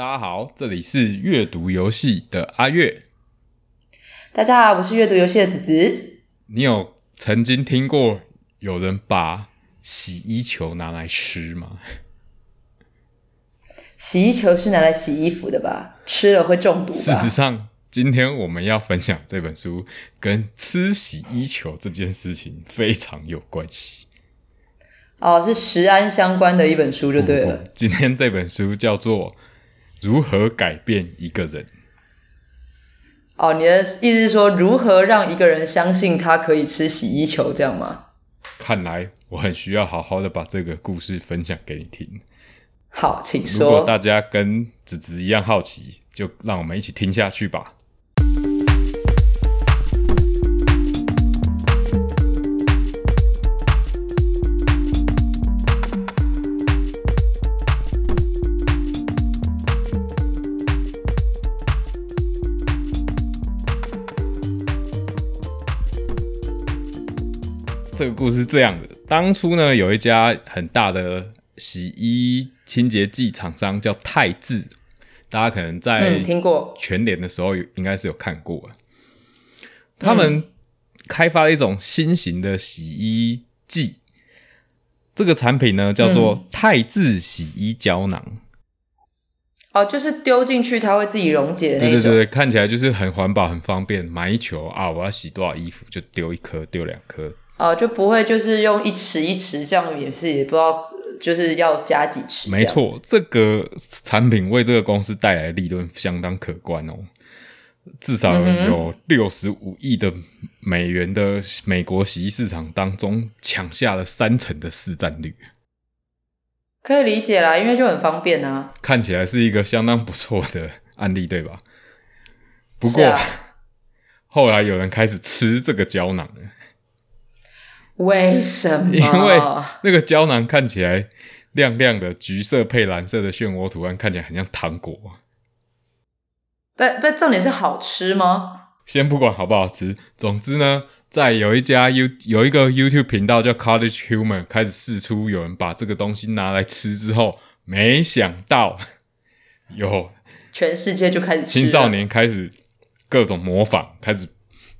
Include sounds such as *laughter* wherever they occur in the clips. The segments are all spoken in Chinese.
大家好，这里是阅读游戏的阿月。大家好，我是阅读游戏的子子。你有曾经听过有人把洗衣球拿来吃吗？*laughs* 洗衣球是拿来洗衣服的吧？吃了会中毒？事实上，今天我们要分享这本书跟吃洗衣球这件事情非常有关系。哦，是食安相关的一本书就对了。不不今天这本书叫做《如何改变一个人》。哦，你的意思是说，如何让一个人相信他可以吃洗衣球，这样吗？看来我很需要好好的把这个故事分享给你听。好，请说如果。大家跟子子一样好奇，就让我们一起听下去吧。这个故事是这样的：当初呢，有一家很大的洗衣清洁剂厂商叫泰智，大家可能在嗯，听过。全联的时候有应该是有看过。他们开发了一种新型的洗衣剂，这个产品呢叫做泰智洗衣胶囊。哦，就是丢进去它会自己溶解的那种。对对对，看起来就是很环保、很方便。买一球啊，我要洗多少衣服就丢一颗、丢两颗，哦，就不会就是用一匙一匙这样，也是也不知道就是要加几匙。没。错，这个产品为这个公司带来的利润相当可观哦，至少有六十五亿的美元的美国洗衣市场当中抢下了三成的市占率，可以理解啦，因为就很方便啊。看起来是一个相当不错的案例，对吧？不过、后来有人开始吃这个胶囊了，为什么？因为那个胶囊看起来亮亮的，橘色配蓝色的漩涡图案，看起来很像糖果。不不，重点是好吃吗？先不管好不好吃，总之呢，在有一家 You 有一个 YouTube 频道叫 Cottage Human 开始试出有人把这个东西拿来吃之后，没想到 *laughs* 有全世界就开始吃青少年开始各种模仿，开始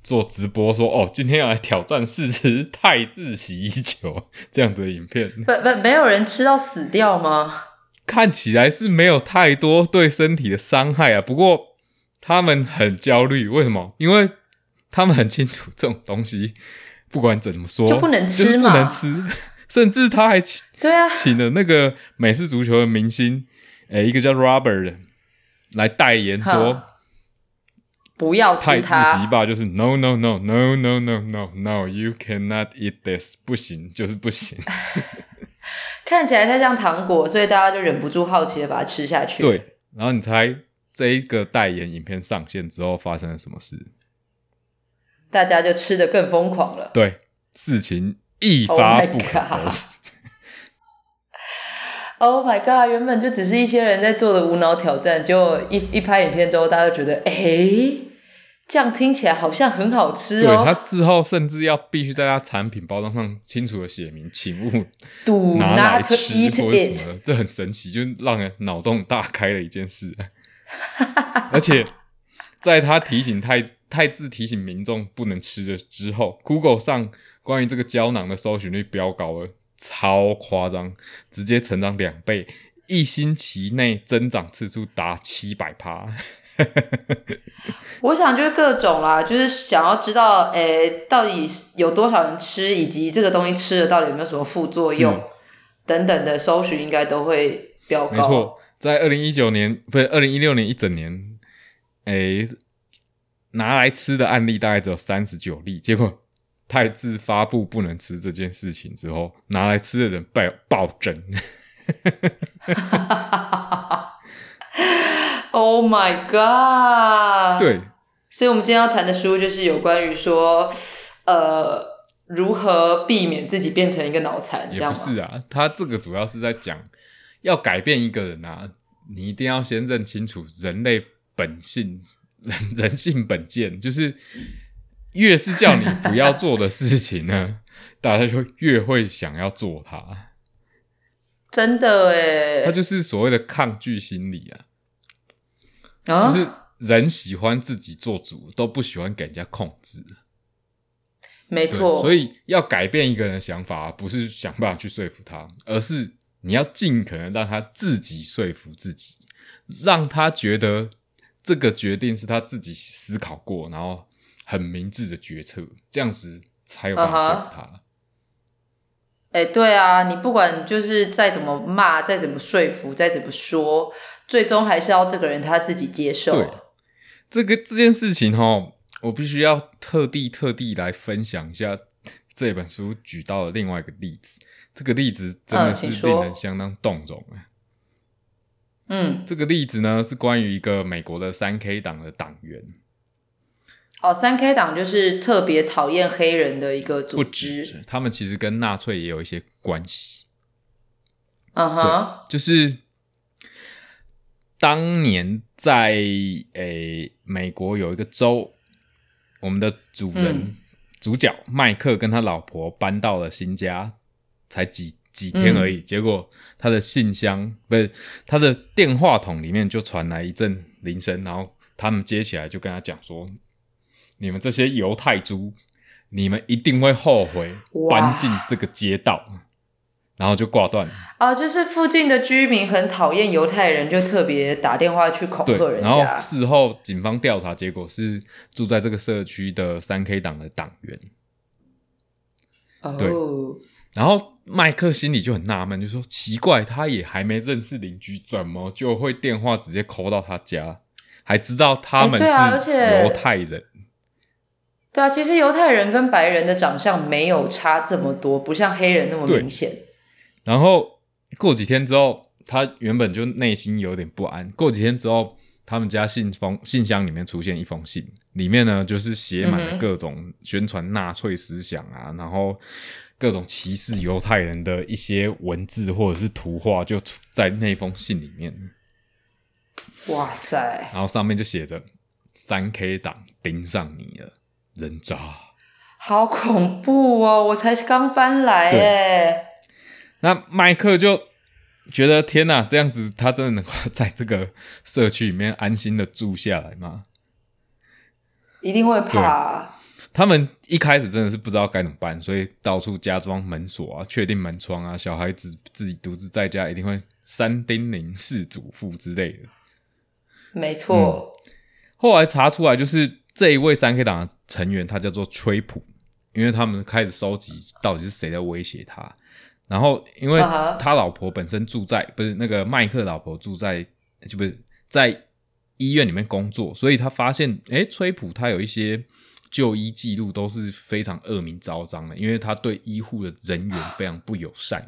做直播说哦，今天要来挑战试吃泰制洗衣球这样的影片，不不，没有人吃到死掉吗？看起来是没有太多对身体的伤害啊，不过他们很焦虑，为什么？因为他们很清楚这种东西，不管怎么说就不能吃嘛不能吃。甚至他还请对啊，请了那个美式足球的明星，诶、一个叫 Robert 的来代言说哈，不要泰制洗吃它衣。吧就是 No No No No No No No No You cannot eat this，不行，就是不行。*laughs* 看起来太像糖果，所以大家就忍不住好奇的把它吃下去。，对，然后你猜这一个代言影片上线之后发生了什么事？大家就吃的更疯狂了。对，事情一 Oh 发不可收拾。*laughs* Oh my god！原本就只是一些人在做的无脑挑战，结果一一拍影片之后，大家就觉得，哎，这样听起来好像很好吃哦对他哦。事后甚至要必须在他产品包装上清楚的写明，请勿 Do 拿来吃或者什。么的，这很神奇，就是让人脑洞大开的一件事。*laughs* 而且在他提醒太太字提醒民众不能吃的之后，Google 上关于这个胶囊的搜寻率飙高了，超夸张，直接成长两倍，一星期内增长次数达七百趴。*laughs* 我想就是各种啦，就是想要知道，诶，到底有多少人吃，以及这个东西吃了到底有没有什么副作用等等的搜寻，应该都会飙高。没错，在二零一九年不是二零一六年一整年，诶、拿来吃的案例大概只有三十九例，结果泰智发布不能吃这件事情之后，拿来吃的人爆暴增。*laughs* *laughs* Oh my god！，对，所以我们今天要谈的书就是有关于说，呃，如何避免自己变成一个脑残，这也样？不是啊，他这个主要是在讲要改变一个人啊，你一定要先认清楚人类本性，人 *laughs* 人性本贱，就是越是叫你不要做的事情呢，*laughs* 大家就越会想要做它。真的哎，它就是所谓的抗拒心理啊。啊，就是人喜欢自己做主，都不喜欢给人家控制。没错，所以要改变一个人的想法，不是想办法去说服他，而是你要尽可能让他自己说服自己，让他觉得这个决定是他自己思考过，然后很明智的决策，这样子才有办法说服他。哎、对啊，你不管就是再怎么骂，再怎么说服，再怎么说，最终还是要这个人他自己接受。对这个这件事情哈，我必须要特地特地来分享一下这本书举到的另外一个例子。这个例子真的是令人相当动容啊！嗯，这个例子呢是关于一个美国的三 K 党的党员，哦，三 K 党就是特别讨厌黑人的一个不组织。他们其实跟纳粹也有一些关系。嗯哼，就是当年在诶、美国有一个州，我们的主人、嗯主角麦克跟他老婆搬到了新家，才几几天而已，嗯结果他的信箱不是他的电话筒里面就传来一阵铃声，然后他们接起来就跟他讲说：“你们这些犹太猪，你们一定会后悔搬进这个街道。”然后就挂断了。啊，就是附近的居民很讨厌犹太人，就特别打电话去恐对吓，人然后家。事后警方调查结果是住在这个社区的三 K 党的党员。对哦，然后麦克心里就很纳闷，就说奇怪，他也还没认识邻居，怎么就会电话直接 call 到他家，还知道他们是犹太人？对啊，其实犹太人跟白人的长相没有差这么多，不像黑人那么明显。然后过几天之后，他原本就内心有点不安。过几天之后，他们家信封信箱里面出现一封信，里面呢就是写满了各种宣传纳粹思想啊，然后各种歧视犹太人的一些文字或者是图画，就在那封信里面。哇塞，然后上面就写着“三 K 党盯上你了，人渣”。好恐怖哦！我才刚搬来哎。那麦克就觉得天哪，这样子他真的能够 *laughs* 在这个社区里面安心的住下来吗？一定会怕啊、他们一开始真的是不知道该怎么办，所以到处加装门锁啊，确定门窗啊，小孩子自己独自在家一定会三叮咛四嘱咐之类的。没错。后来查出来，就是这一位三 K 党的成员，他叫做崔普，因为他们开始收集到底是谁在威胁他。然后，因为他老婆本身住在不是那个麦克老婆住在就不是在医院里面工作，所以他发现，诶，崔普他有一些就医记录都是非常恶名昭彰的，因为他对医护的人员非常不友善。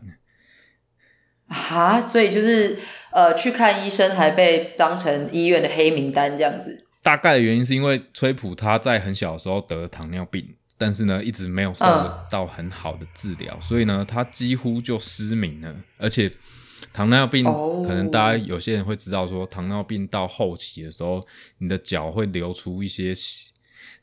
啊，所以就是呃，去看医生还被当成医院的黑名单这样子。大概的原因是因为崔普他在很小的时候得了糖尿病，但是呢一直没有受得到很好的治疗，所以呢他几乎就失明了。而且糖尿病、哦可能大家有些人会知道说，糖尿病到后期的时候，你的脚会流出一些血，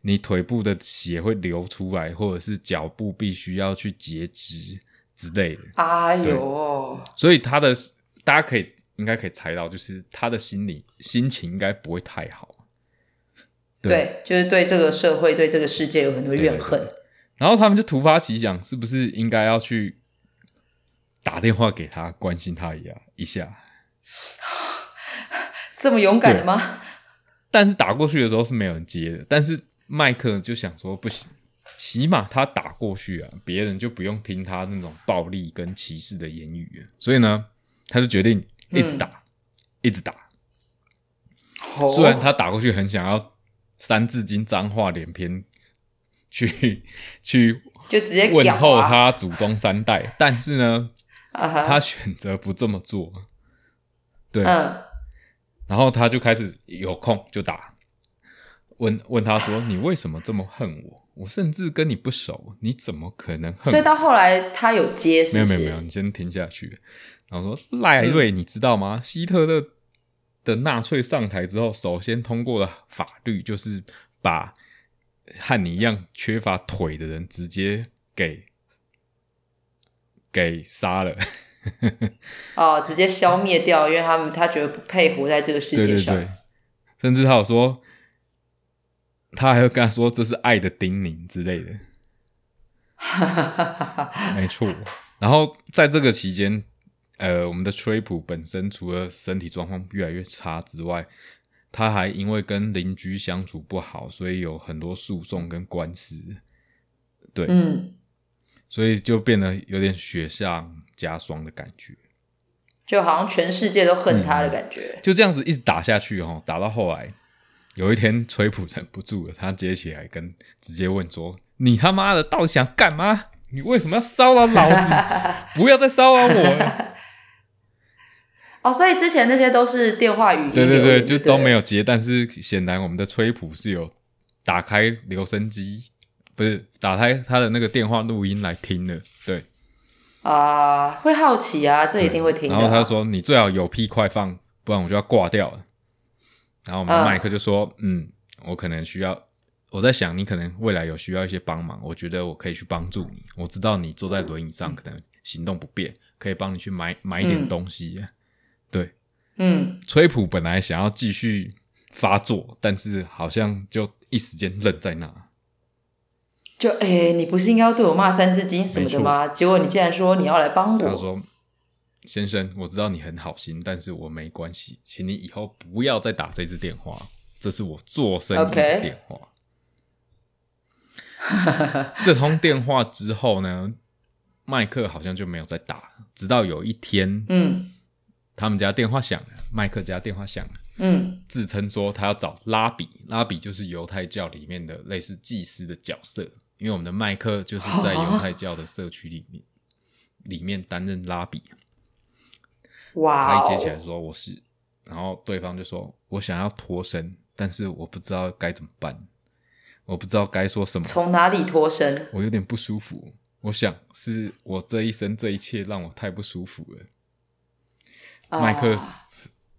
你腿部的血会流出来，或者是脚部必须要去截肢之类的。哎呦，所以他的大家可以应该可以猜到，就是他的心理心情应该不会太好。对对，就是对这个社会、对这个世界有很多怨恨。然后他们就突发奇想，是不是应该要去打电话给他，关心他一下 *sighs* 一下？这么勇敢的吗？但是打过去的时候是没有人接的。但是麦克就想说，不行，起码他打过去啊，别人就不用听他那种暴力跟歧视的言语。所以呢，他就决定一直打，一直打。哦虽然他打过去很想要三字经脏话连篇，*laughs* 去去就直接问候他祖宗三代，但是呢，他选择不这么做。对，嗯，然后他就开始有空就打，问问他说：*laughs* “你为什么这么恨我？我甚至跟你不熟，你怎么可能恨我？”所以到后来他有接，是是？没有没有没有，你先听下去。然后说赖瑞，你知道吗？希特勒的纳粹上台之后，首先通过了法律就是把和你一样缺乏腿的人直接给给杀了。哦，直接消灭掉，因为他们他觉得不配活在这个世界上。对对对，甚至他有说，他还会跟他说这是爱的叮咛之类的。*laughs* 没错。然后在这个期间，呃，我们的崔普本身除了身体状况越来越差之外，他还因为跟邻居相处不好，所以有很多诉讼跟官司。对，嗯，所以就变得有点雪上加霜的感觉。就好像全世界都恨他的感觉。就这样子一直打下去哦，打到后来，有一天崔普忍不住了，他接起来跟直接问说：“你他妈的到底想干嘛？你为什么要骚扰老子？*laughs* 不要再骚扰我了！”哦，所以之前那些都是电话语音，对对对，就都没有接。但是显然我们的崔普是有打开留声机，不是打开他的那个电话录音来听的，对。啊，会好奇啊，这一定会听。然后他说：“你最好有屁快放，不然我就要挂掉了。”然后我们麦克就说：“嗯，我可能需要，我在想你可能未来有需要一些帮忙，我觉得我可以去帮助你。我知道你坐在轮椅上可能行动不便，可以帮你去买买一点东西。”对，嗯，崔普本来想要继续发作，但是好像就一时间愣在那。就哎，你不是应该要对我骂三字经什么的吗？结果你竟然说你要来帮我。他说：“先生，我知道你很好心，但是我没关系，请你以后不要再打这支电话，这是我做生意的电话。*laughs* ”这通电话之后呢，麦克好像就没有再打，直到有一天，嗯，他们家电话响了，麦克家电话响了，嗯，自称说他要找拉比，拉比就是犹太教里面的类似祭司的角色。因为我们的麦克就是在犹太教的社区里面，里面担任拉比。哇！他一接起来说我是，然后对方就说我想要脱身，但是我不知道该怎么办，我不知道该说什么。从哪里脱身？我有点不舒服，我想是我这一生这一切让我太不舒服了。麦克。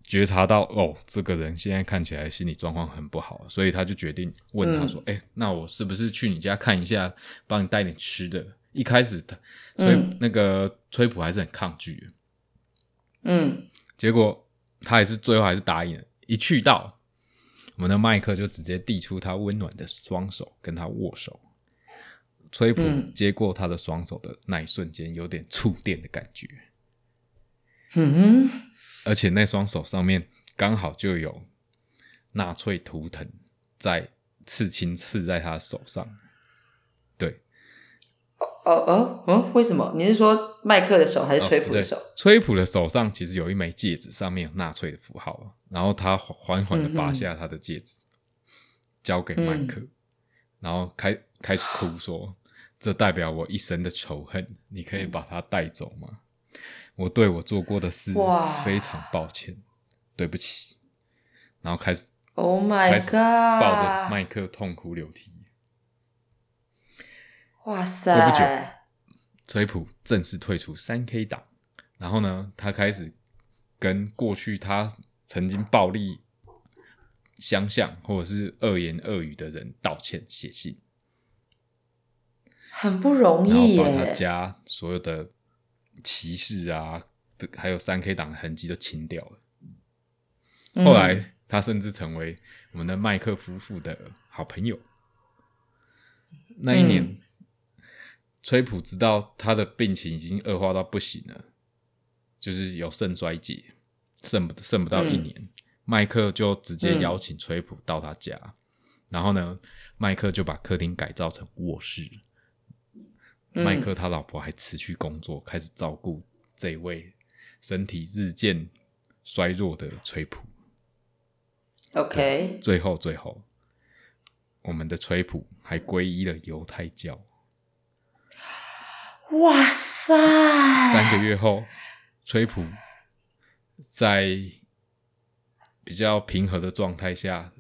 觉察到哦，这个人现在看起来心理状况很不好，所以他就决定问他说：“哎，那我是不是去你家看一下，帮你带点吃的？”一开始他崔那个崔普还是很抗拒，嗯，结果他还是最后还是答应了。一去到，我们的麦克就直接递出他温暖的双手跟他握手。崔普接过他的双手的那一瞬间，有点触电的感觉。嗯。而且那双手上面刚好就有纳粹图腾在刺青，刺在他手上。对，哦哦哦，嗯，为什么？你是说麦克的手还是崔普的手？崔普的手上其实有一枚戒指，上面有纳粹的符号。然后他缓缓的拔下他的戒指，交给麦克，然后开开始哭说：“这代表我一生的仇恨，你可以把它带走吗？”我对我做过的事非常抱歉，对不起。然后开始，Oh my God，抱着麦克痛哭流涕。哇塞！不久，崔普正式退出三 K 党。然后呢，他开始跟过去他曾经暴力相向或者是恶言恶语的人道歉，写信。很不容易耶！把他家所有的。歧视啊，还有三 K 党的痕迹都清掉了。后来，他甚至成为我们的麦克夫妇的好朋友。那一年，崔普知道他的病情已经恶化到不行了，就是有肾衰竭，剩不剩不到一年。麦克就直接邀请崔普到他家，然后呢，麦克就把客厅改造成卧室。麦克他老婆还辞去工作，开始照顾这位身体日渐衰弱的崔普。OK，最后最后，我们的崔普还皈依了犹太教。哇塞！三个月后，崔普在比较平和的状态下，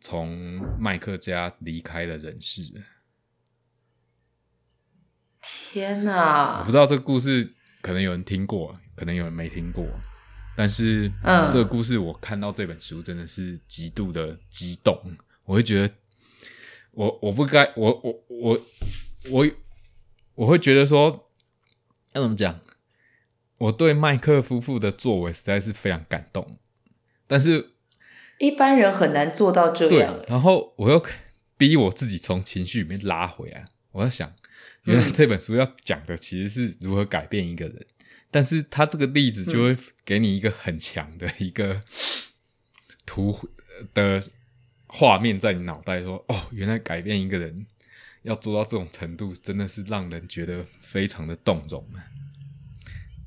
从麦克家离开了人世。天哪！我不知道这个故事可能有人听过，可能有人没听过。但是，嗯，这个故事我看到这本书真的是极度的激动。我会觉得，我我不该，我我我我我会觉得说，要怎么讲？我对麦克夫妇的作为实在是非常感动。但是，一般人很难做到这样。，然后我又逼我自己从情绪里面拉回来。我在想，原来嗯这本书要讲的其实是如何改变一个人，但是他这个例子就嗯会给你一个很强的一个图的画面在你脑袋说，哦，原来改变一个人要做到这种程度，真的是让人觉得非常的动容啊。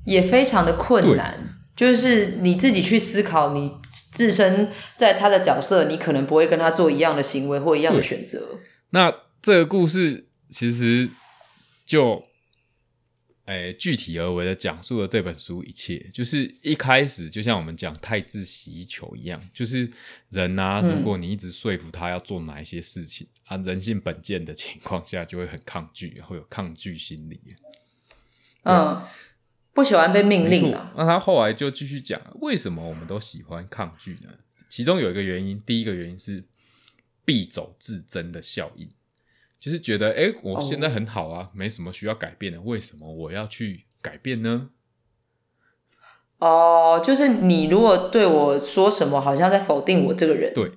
也非常的困难。就是你自己去思考，你自身在他的角色，你可能不会跟他做一样的行为或一样的选择。那这个故事其实就，诶、具体而为的讲述了这本书一切。就是一开始就像我们讲太子洗衣球一样，就是人啊，嗯如果你一直说服他要做哪一些事情、啊，人性本贱的情况下，就会很抗拒，会有抗拒心理。嗯，不喜欢被命令啊。那他后来就继续讲，为什么我们都喜欢抗拒呢？其中有一个原因，第一个原因是必走自珍的效应，就是觉得，哎、我现在很好啊，没什么需要改变的，为什么我要去改变呢？哦，就是你如果对我说什么，好像在否定我这个人。对，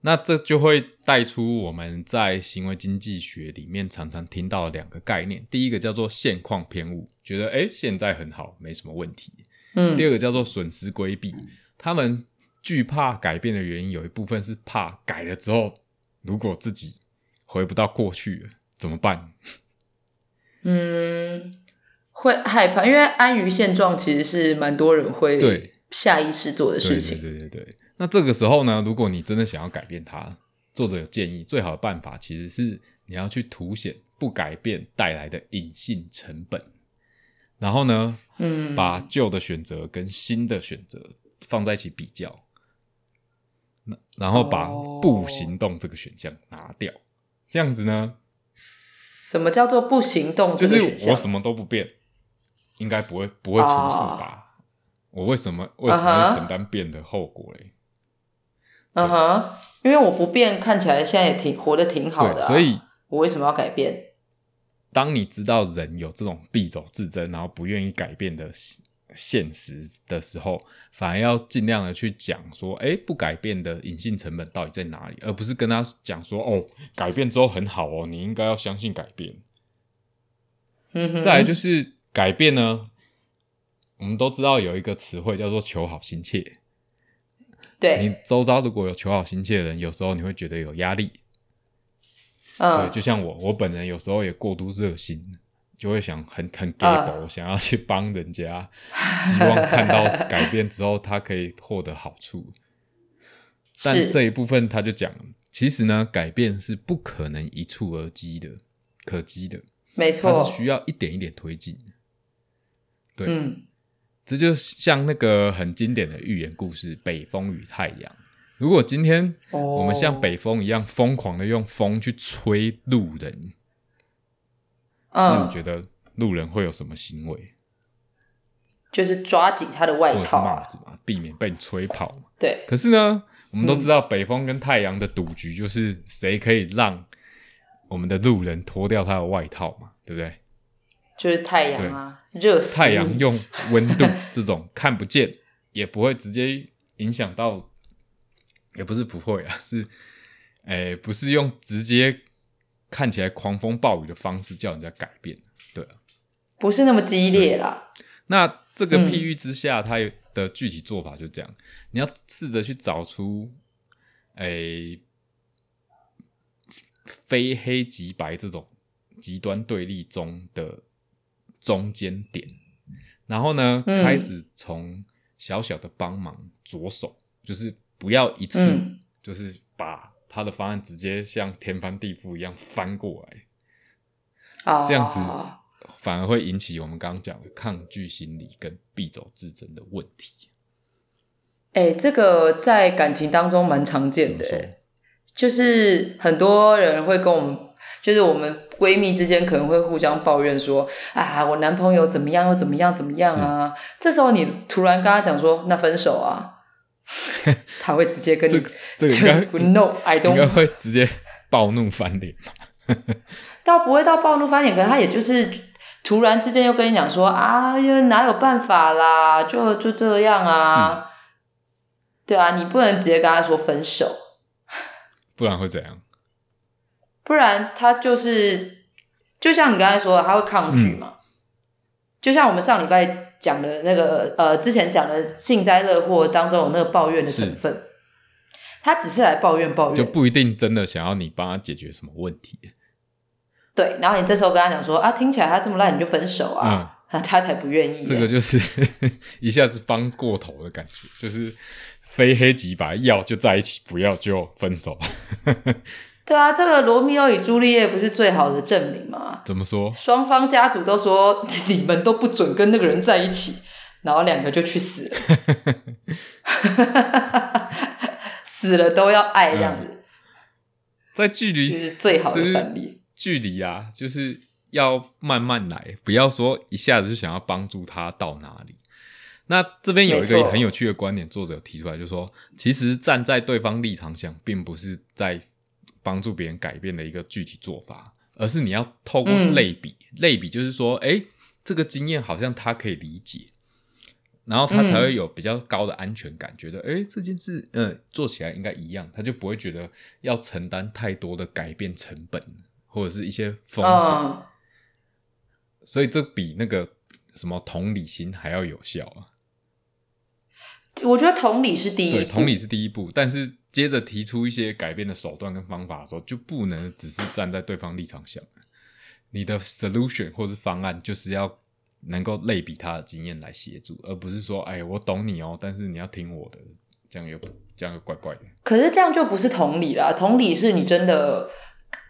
那这就会带出我们在行为经济学里面常常听到的两个概念，第一个叫做现况偏误，觉得，哎、现在很好，没什么问题。嗯第二个叫做损失规避，他们惧怕改变的原因有一部分是怕改了之后，如果自己回不到过去了怎么办？*laughs* 嗯，会害怕，因为安于现状其实是蛮多人会对下意识做的对对事情。对对对。那这个时候呢，如果你真的想要改变它，作者有建议，最好的办法其实是你要去凸显不改变带来的隐性成本，然后呢，嗯，把旧的选择跟新的选择放在一起比较，那然后把哦不行动这个选项拿掉，这样子呢，什么叫做不行动就？是我什么都不变，应该不会不会出事吧？我为什么为什么啊哈会承担变的后果嘞？嗯哼，因为我不变，看起来现在也挺活得挺好的、啊，所以我为什么要改变？当你知道人有这种必走自珍，然后不愿意改变的现实的时候，反而要尽量的去讲说，哎，不改变的隐性成本到底在哪里，而不是跟他讲说，哦，改变之后很好哦，你应该要相信改变。嗯哼，再来就是改变呢，我们都知道有一个词汇叫做求好心切。你对，周遭如果有求好心切的人，有时候你会觉得有压力。嗯对，就像我，我本人有时候也过度热心，就会想很很给啊薄，想要去帮人家，*laughs* 希望看到改变之后他可以获得好处。但是这一部分他就讲，其实呢，改变是不可能一蹴而及的，可及的，没它，是需要一点一点推进。的。对，嗯，这就像那个很经典的寓言故事《北风与太阳》。如果今天哦。我们像北风一样疯狂的用风去吹路人，那嗯你，觉得路人会有什么行为，就是抓紧他的外套啊，帽子嘛，避免被你吹跑嘛？对，可是呢，我们都知道北风跟太阳的赌局就是谁可以让我们的路人脱掉他的外套嘛，对不对？就是太阳啊，热死。太阳用温度这种看不见，也不会直接影响到，也不是不会啊，是，诶、不是用直接看起来狂风暴雨的方式叫人家改变，对啊。不是那么激烈啦，那这个嗯。譬喻之下，它有的具体做法就这样，你要试着去找出，诶、非黑即白这种极端对立中的中间点，然后呢，嗯。开始从小小的帮忙着手，就是不要一次、嗯。就是把他的方案直接像天翻地覆一样翻过来，啊，这样子反而会引起我们刚刚讲的抗拒心理跟必走自珍的问题。哎、这个在感情当中蛮常怎见的？就是很多人会跟我们，就是我们闺蜜之间可能会互相抱怨说啊，我男朋友怎么样又怎么样怎么样啊。这时候你突然跟他讲说，那分手啊，*laughs* *laughs* 他会直接跟你这个这个应该不 No，I 应该 don't，会直接暴怒翻脸嘛？*laughs* 倒不会到暴怒翻脸，可是他也就是突然之间又跟你讲说啊，又哪有办法啦，就就这样啊。对啊，你不能直接跟他说分手，不然会怎样？不然他就是就像你刚才说的，他会抗拒嘛。就像我们上礼拜讲的那个呃，之前讲的幸灾乐祸当中有那个抱怨的成分，他只是来抱怨抱怨，就不一定真的想要你帮他解决什么问题。对，然后你这时候跟他讲说啊，听起来他这么烂，你就分手啊，他 *laughs* 他才不愿意。这个就是 *laughs* 一下子帮过头的感觉，就是非黑即白，要就在一起，不要就分手。对啊，这个罗密欧与朱丽叶不是最好的证明吗？怎么说？双方家族都说 *laughs* 你们都不准跟那个人在一起，然后两个就去死了，*laughs* 死了都要爱这样子。在距离是最好的范例。距离啊，就是要慢慢来，不要说一下子就想要帮助他到哪里。那这边有一个很有趣的观点，作者提出来，就是说，其实站在对方立场想，并不是在帮助别人改变的一个具体做法，而是你要透过类比，类比就是说，哎，这个经验好像他可以理解，然后他才会有比较高的安全感，觉得，哎，这件事，嗯，做起来应该一样，他就不会觉得要承担太多的改变成本。或者是一些风险，所以这比那个什么同理心还要有效啊！我觉得同理是第一，对同理是第一步，但是接着提出一些改变的手段跟方法的时候，就不能只是站在对方立场想，你的 solution 或是方案就是要能够类比他的经验来协助，而不是说，哎，我懂你哦，但是你要听我的，这样又这样又怪怪的。可是这样就不是同理啦，同理是你真的。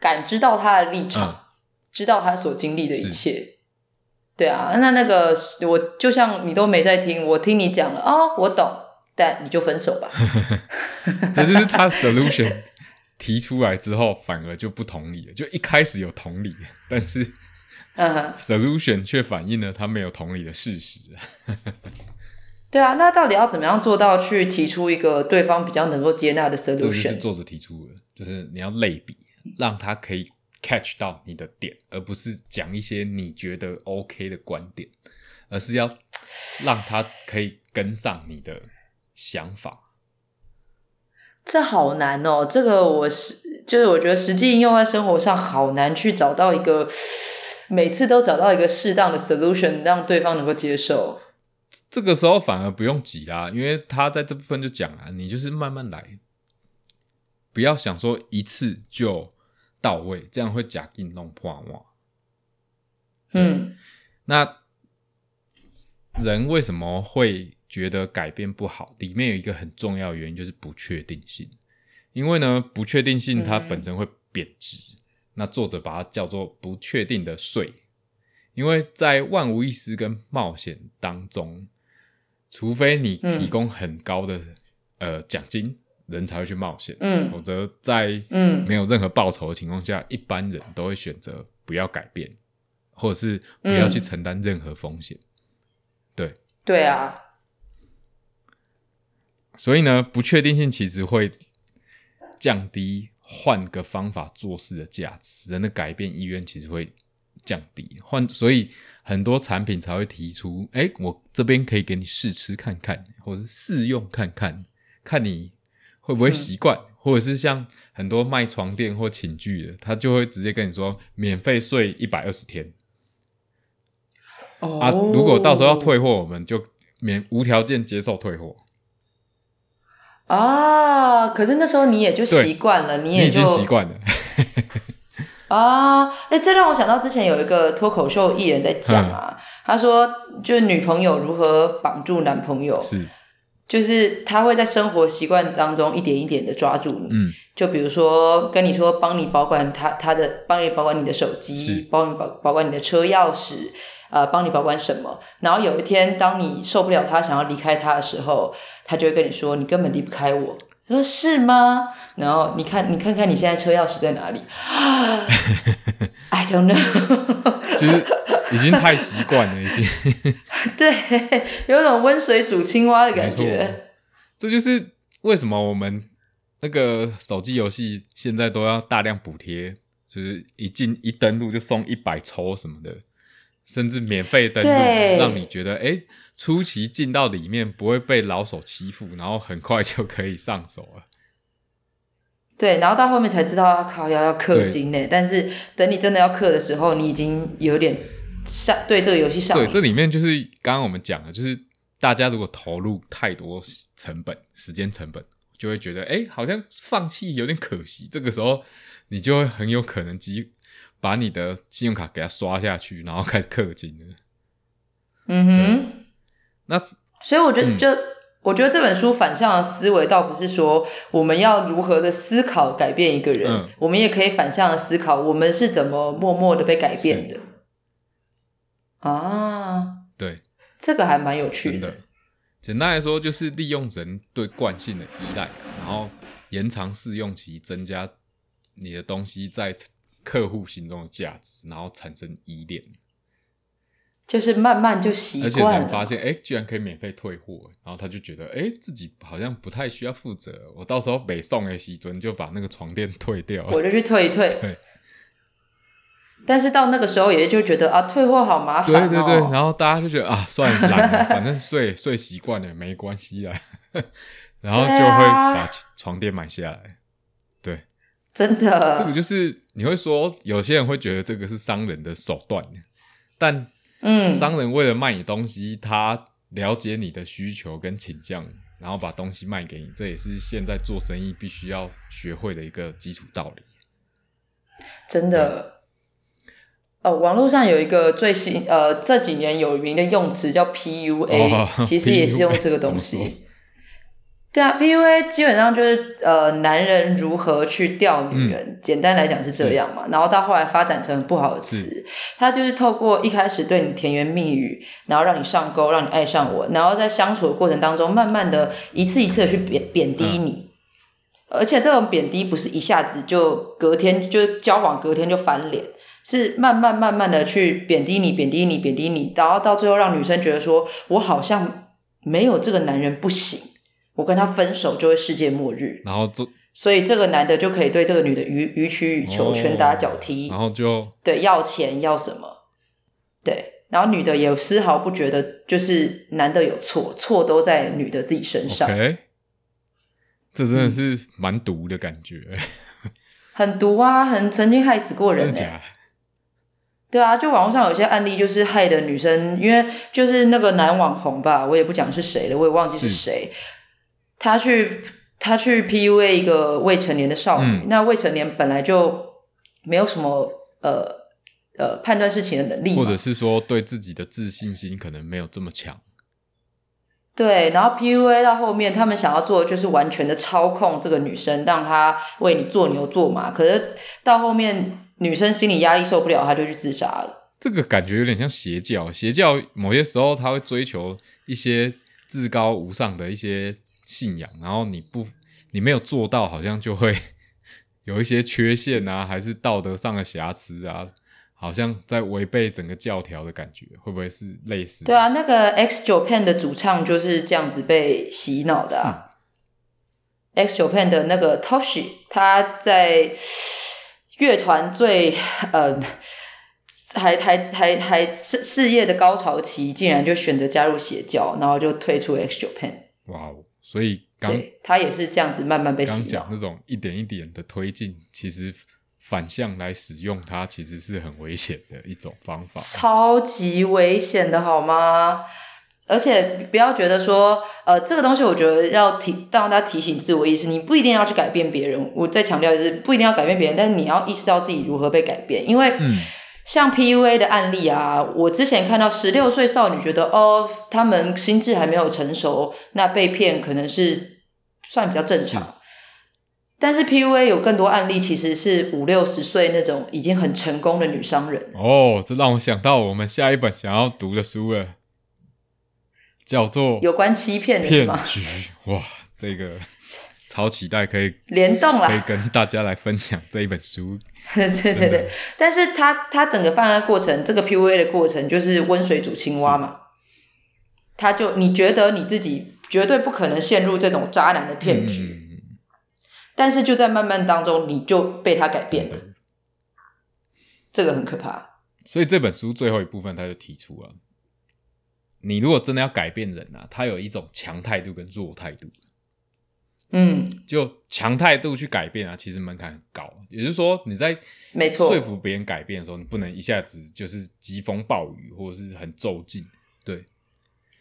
感知到他的立场，知道他所经历的一切，对啊，那那个我就像你都没在听，我听你讲了啊，我懂，但你就分手吧。*laughs* 这就是他 solution 提出来之后，反而就不同理了。就一开始有同理，但是 solution 却反映了他没有同理的事实。*laughs* 对啊，那到底要怎么样做到去提出一个对方比较能够接纳的 solution？这就是作者提出的，就是你要类比。让他可以 catch 到你的点，而不是讲一些你觉得 OK 的观点，而是要让他可以跟上你的想法。这好难哦，这个我是就是我觉得实际应用在生活上好难去找到一个每次都找到一个适当的 solution，让对方能够接受。这个时候反而不用急啊，因为他在这部分就讲啊，你就是慢慢来。不要想说一次就到位，这样会假硬弄破瓦。嗯，那人为什么会觉得改变不好？里面有一个很重要的原因，就是不确定性。因为呢，不确定性它本身会贬值。那作者把它叫做不确定的税。因为在万无一失跟冒险当中，除非你提供很高的呃奖金。人才会去冒险，嗯，否则在嗯没有任何报酬的情况下，一般人都会选择不要改变，或者是不要去承担任何风险。对，对啊。所以呢，不确定性其实会降低换个方法做事的价值，人的改变意愿其实会降低。换，所以很多产品才会提出，哎，我这边可以给你试吃看看，或者试用看看，看你。会不会习惯，或者是像很多卖床垫或寝具的，他就会直接跟你说免费睡一百二十天。啊，如果到时候要退货，我们就免无条件接受退货。啊，可是那时候你也就习惯了，你也就习惯了。啊，*laughs* 哎，这让我想到之前有一个脱口秀艺人在讲啊，他说就是女朋友如何绑住男朋友是。就是他会在生活习惯当中一点一点的抓住你，嗯，就比如说跟你说帮你保管他他的，帮你保管你的手机，帮你保保管你的车钥匙，呃，帮你保管什么。然后有一天当你受不了他想要离开他的时候，他就会跟你说你根本离不开我。他说是吗？然后你看你看看你现在车钥匙在哪里？I don't know，*laughs* 就是。已经太习惯了，已经。*laughs* 对，有种温水煮青蛙的感觉。这就是为什么我们那个手机游戏现在都要大量补贴，就是一进一登录就送一百抽什么的。甚至免费登录，让你觉得哎、诶初期进到里面不会被老手欺负，然后很快就可以上手了。对，然后到后面才知道要靠要要氪金呢。但是等你真的要氪的时候，你已经有点上对这个游戏上对，这里面就是刚刚我们讲的，就是大家如果投入太多成本、时间成本，就会觉得哎、诶好像放弃有点可惜。这个时候，你就会很有可能机把你的信用卡给它刷下去，然后开始氪金了。嗯哼，那所以我觉得嗯。就。我觉得这本书反向的思维，倒不是说我们要如何的思考改变一个人，嗯。我们也可以反向的思考，我们是怎么默默的被改变的。啊，对，这个还蛮有趣真的，简单来说就是利用人对惯性的依赖，然后延长试用期，增加你的东西在客户心中的价值，然后产生依恋。就是慢慢就习而且惯了。人发现，哎、居然可以免费退货，然后他就觉得，哎、自己好像不太需要负责，我到时候北送的西尊就把那个床垫退掉了。我就去退一退。*laughs* 对但是到那个时候，也就觉得啊，退货好麻烦、哦。对对对，然后大家就觉得啊，算了，懒了，反正睡睡习惯了，没关系啦，*laughs* 然后就对会啊把床垫买下来。对，真的，这个就是你会说，有些人会觉得这个是商人的手段，但嗯，商人为了卖你东西，他了解你的需求跟倾向，然后把东西卖给你，这也是现在做生意必须要学会的一个基础道理。真的。哦，网络上有一个最新呃这几年有名的用词叫 PUA，、哦其实也是用这个东西。对啊，PUA 基本上就是呃男人如何去钓女人，简单来讲是这样嘛。然后到后来发展成很不好的词，他就是透过一开始对你甜言蜜语，然后让你上钩，让你爱上我，然后在相处的过程当中，慢慢的一次一次的去贬贬低你。而且这种贬低不是一下子就隔天就交往隔天就翻脸，是慢慢慢慢的去贬低你，贬低你，贬低你，然后到最后让女生觉得说，我好像没有这个男人不行，我跟他分手就会世界末日，然后这，所以这个男的就可以对这个女的予予取予求，哦拳打脚踢，然后就对，要钱要什么，对，然后女的也丝毫不觉得就是男的有错，错都在女的自己身上。这真的是蛮毒的感觉，很毒啊，很曾经害死过人、欸，真的假？对啊，就网络上有些案例，就是害的女生，因为就是那个男网红吧，我也不讲是谁了，我也忘记是是。谁，他去他去 PUA 一个未成年的少女，嗯那未成年本来就没有什么呃呃判断事情的能力，或者是说对自己的自信心可能没有这么强。对，然后 PUA 到后面，他们想要做的就是完全的操控这个女生，让她为你做牛做马。可是到后面，女生心理压力受不了，她就去自杀了。这个感觉有点像邪教，邪教某些时候他会追求一些至高无上的一些信仰，然后你不你没有做到，好像就会 *laughs* 有一些缺陷啊，还是道德上的瑕疵啊，好像在违背整个教条的感觉，会不会是类似？对啊，那个 X Japan 的主唱就是这样子被洗脑的啊。X Japan 的那个 Toshi，他在乐团最呃还还还还事事业的高潮期，竟然就选择加入邪教，然后就退出 X Japan。哇哦！所以刚他也是这样子慢慢被。刚讲那种一点一点的推进，其实反向来使用它，其实是很危险的一种方法。超级危险的好吗？而且不要觉得说，呃，这个东西我觉得要提让大家提醒自我意识，你不一定要去改变别人。我再强调一次，不一定要改变别人，但是你要意识到自己如何被改变。因为嗯，像 PUA 的案例啊，我之前看到十六岁少女觉得哦，他们心智还没有成熟，那被骗可能是算比较正常。但是 PUA 有更多案例，其实是五六十岁那种已经很成功的女商人。哦，这让我想到我们下一本想要读的书了，叫做有关欺骗的是骗？局。哇，这个超期待，可以联动了可以跟大家来分享这一本书。*laughs* 对对对，但是他他整个犯案过程，这个 PUA 的过程就是温水煮青蛙嘛。他就你觉得你自己绝对不可能陷入这种渣男的骗局，嗯，但是就在慢慢当中，你就被他改变了，这个很可怕。所以这本书最后一部分他就提出了，你如果真的要改变人啊，他有一种强态度跟弱态度。嗯，就强态度去改变啊，其实门槛很高。也就是说，你在没错。说服别人改变的时候，你不能一下子就是疾风暴雨或者是很骤进，对，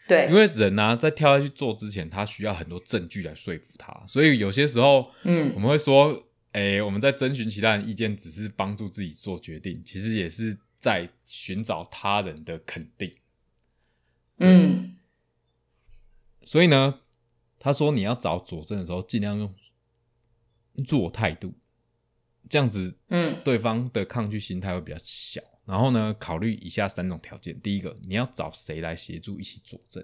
对，因为人呢、在跳下去做之前，他需要很多证据来说服他，所以有些时候，嗯。我嗯们会说，诶、我们在征询其他人意见，只是帮助自己做决定，其实也是在寻找他人的肯定。嗯。所以呢，他说你要找佐证的时候，尽量用做态度，这样子嗯。对方的抗拒心态会比较小。然后呢，考虑以下三种条件：第一个，你要找谁来协助一起佐证；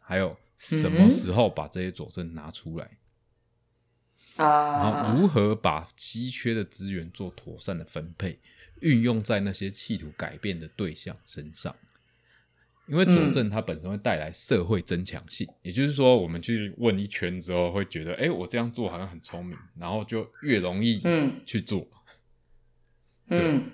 还有什么时候把这些佐证拿出来；然啊后，如何把稀缺的资源做妥善的分配，运用在那些企图改变的对象身上。因为佐证它本身会带来社会增强性，也就是说，我们去问一圈之后，会觉得，哎、我这样做好像很聪明，然后就越容易嗯去做。嗯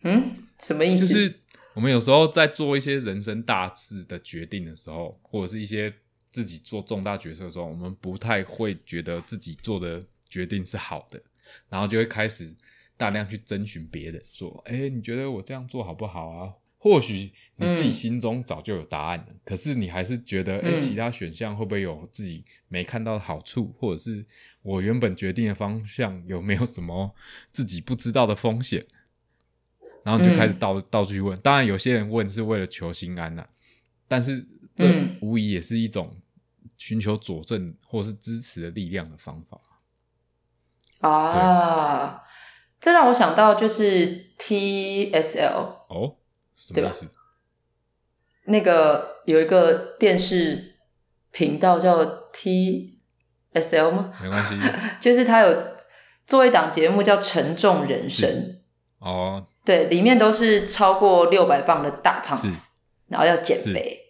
嗯，什么意思？就是我们有时候在做一些人生大事的决定的时候，或者是一些自己做重大决策的时候，我们不太会觉得自己做的决定是好的，然后就会开始大量去征询别人，说：“哎、你觉得我这样做好不好啊？”或许你自己嗯心中早就有答案了，可是你还是觉得，哎、嗯其他选项会不会有自己没看到的好处，或者是我原本决定的方向有没有什么自己不知道的风险？然后你就开始嗯到、到处去问。当然，有些人问是为了求心安呐、但是这嗯无疑也是一种寻求佐证或是支持的力量的方法。啊，这让我想到就是 TSL 哦，什么对吧？意思？那个有一个电视频道叫 TSL 吗？没关系。*laughs* 就是他有做一档节目叫《沉重人生》，哦，对，里面都是超过六百磅的大胖子，然后要减肥。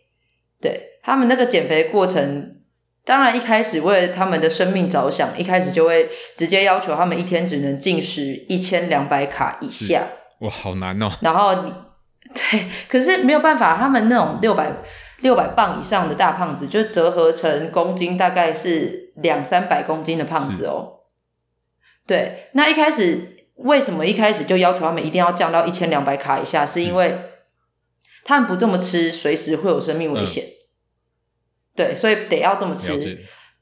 对他们那个减肥过程，当然一开始为了他们的生命着想，一开始就会直接要求他们一天只能进食一千两百卡以下，哇，好难哦。然后你对，可是没有办法，他们那种六百六百磅以上的大胖子，就折合成公斤大概是两三百公斤的胖子哦。对，那一开始为什么一开始就要求他们一定要降到一千两百卡以下？是因为他们不这么吃，随时会有生命危险。对，所以得要这么吃。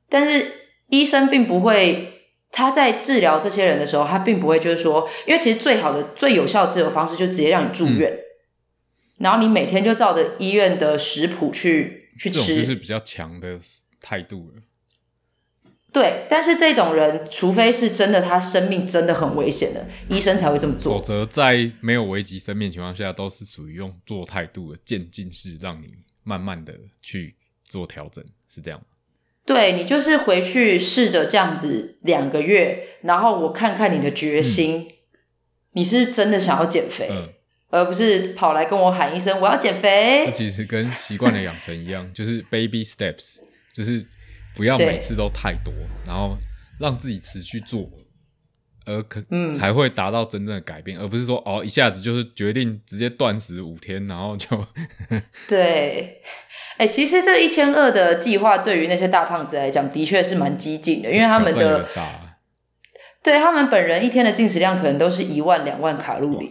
但是医生并不会，他在治疗这些人的时候，他并不会就是说，因为其实最好的、最有效的治疗方式就直接让你住院，嗯然后你每天就照着医院的食谱去去吃。就是比较强的态度了。对，但是这种人，除非是真的他生命真的很危险的，医生才会这么做否。则在没有危及生命情况下，都是属于用做态度的渐进式，让你慢慢的去做调整，是这样吗？对你就是回去试着这样子两个月，然后我看看你的决心，你是真的想要减肥，嗯，而不是跑来跟我喊一声我要减肥这肥。其实跟习惯的养成一样，*laughs* 就是 baby steps，就是不要每次都太多，然后让自己持续做，而可、嗯才会达到真正的改变，而不是说哦一下子就是决定直接断食五天，然后就 *laughs* 对，哎、其实这一千二的计划对于那些大胖子来讲，的确是蛮激进的，因为他们的对他们本人一天的进食量可能都是一万两万卡路里。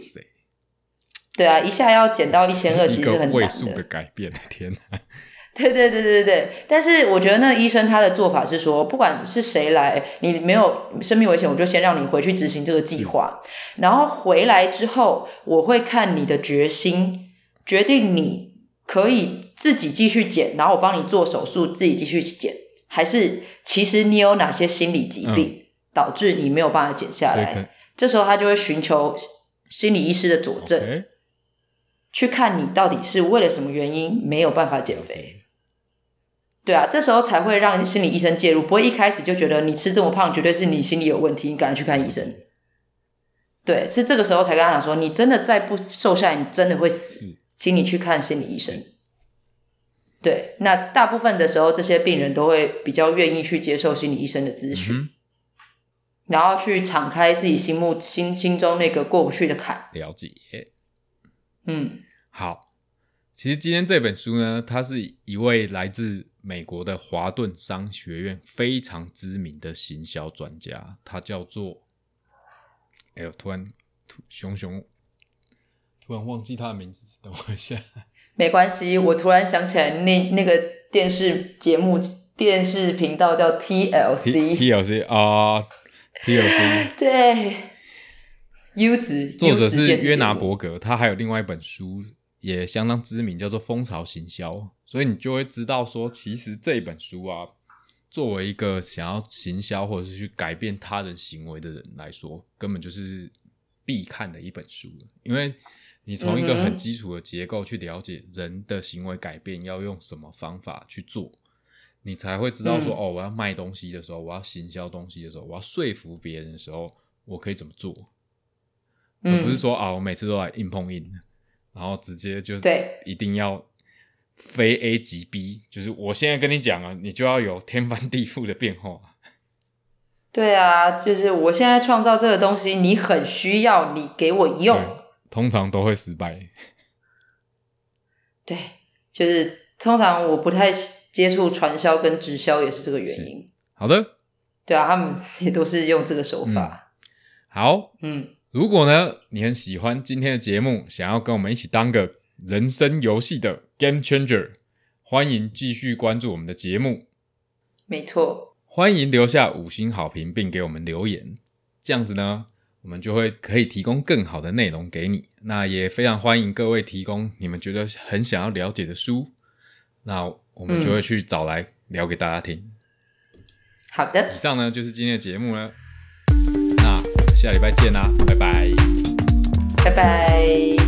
对啊，一下要减到一千二，其实很难位数的改变，天哪！*laughs* 对对对对对，但是我觉得那个医生他的做法是说，不管是谁来，你没有生命危险，我就先让你回去执行这个计划，然后回来之后，我会看你的决心，决定你可以自己继续减，然后我帮你做手术，自己继续减，还是其实你有哪些心理疾病、导致你没有办法减下来？这时候他就会寻求心理医师的佐证去看你到底是为了什么原因没有办法减肥。对啊，这时候才会让心理医生介入，不会一开始就觉得你吃这么胖，绝对是你心理有问题，你赶快去看医生。对，是这个时候才跟他讲说，你真的再不瘦下来，你真的会死，请你去看心理医生。对，那大部分的时候，这些病人都会比较愿意去接受心理医生的咨询。嗯然后去敞开自己心目心心中那个过不去的坎。了解。嗯好，其实今天这本书呢，它是一位来自美国的华顿商学院非常知名的行销专家，他叫做……哎呦，突然突熊熊，突然忘记他的名字，等我一下。*laughs* 没关系，我突然想起来那那个电视节目电视频道叫 TLC，TLC 啊、TLC，*laughs* 对，优质作者是约拿伯格，他还有另外一本书也相当知名，叫做《蜂巢行销》，所以你就会知道说，其实这本书啊，作为一个想要行销或者是去改变他人行为的人来说，根本就是必看的一本书，因为你从一个很基础的结构去了解人的行为改变要用什么方法去做。你才会知道说，嗯。哦，我要卖东西的时候，我要行销东西的时候，我要说服别人的时候，我可以怎么做？而不是嗯，说啊，我每次都来硬碰硬，然后直接就是对一定要非 A 即 B，就是我现在跟你讲啊，你就要有天翻地覆的变化。对啊，就是我现在创造这个东西，你很需要，你给我用。通常都会失败。对，就是通常我不太接触传销跟直销，也是这个原因。好的，对啊，他们也都是用这个手法。好，嗯如果呢你很喜欢今天的节目，想要跟我们一起当个人生游戏的 Game Changer，欢迎继续关注我们的节目。没错。欢迎留下五星好评，并给我们留言，这样子呢，我们就会可以提供更好的内容给你。那也非常欢迎各位提供你们觉得很想要了解的书，那我们就会去找来聊给大家听。好的以，上呢就是今天的节目了，下礼拜见啦，拜拜。拜拜。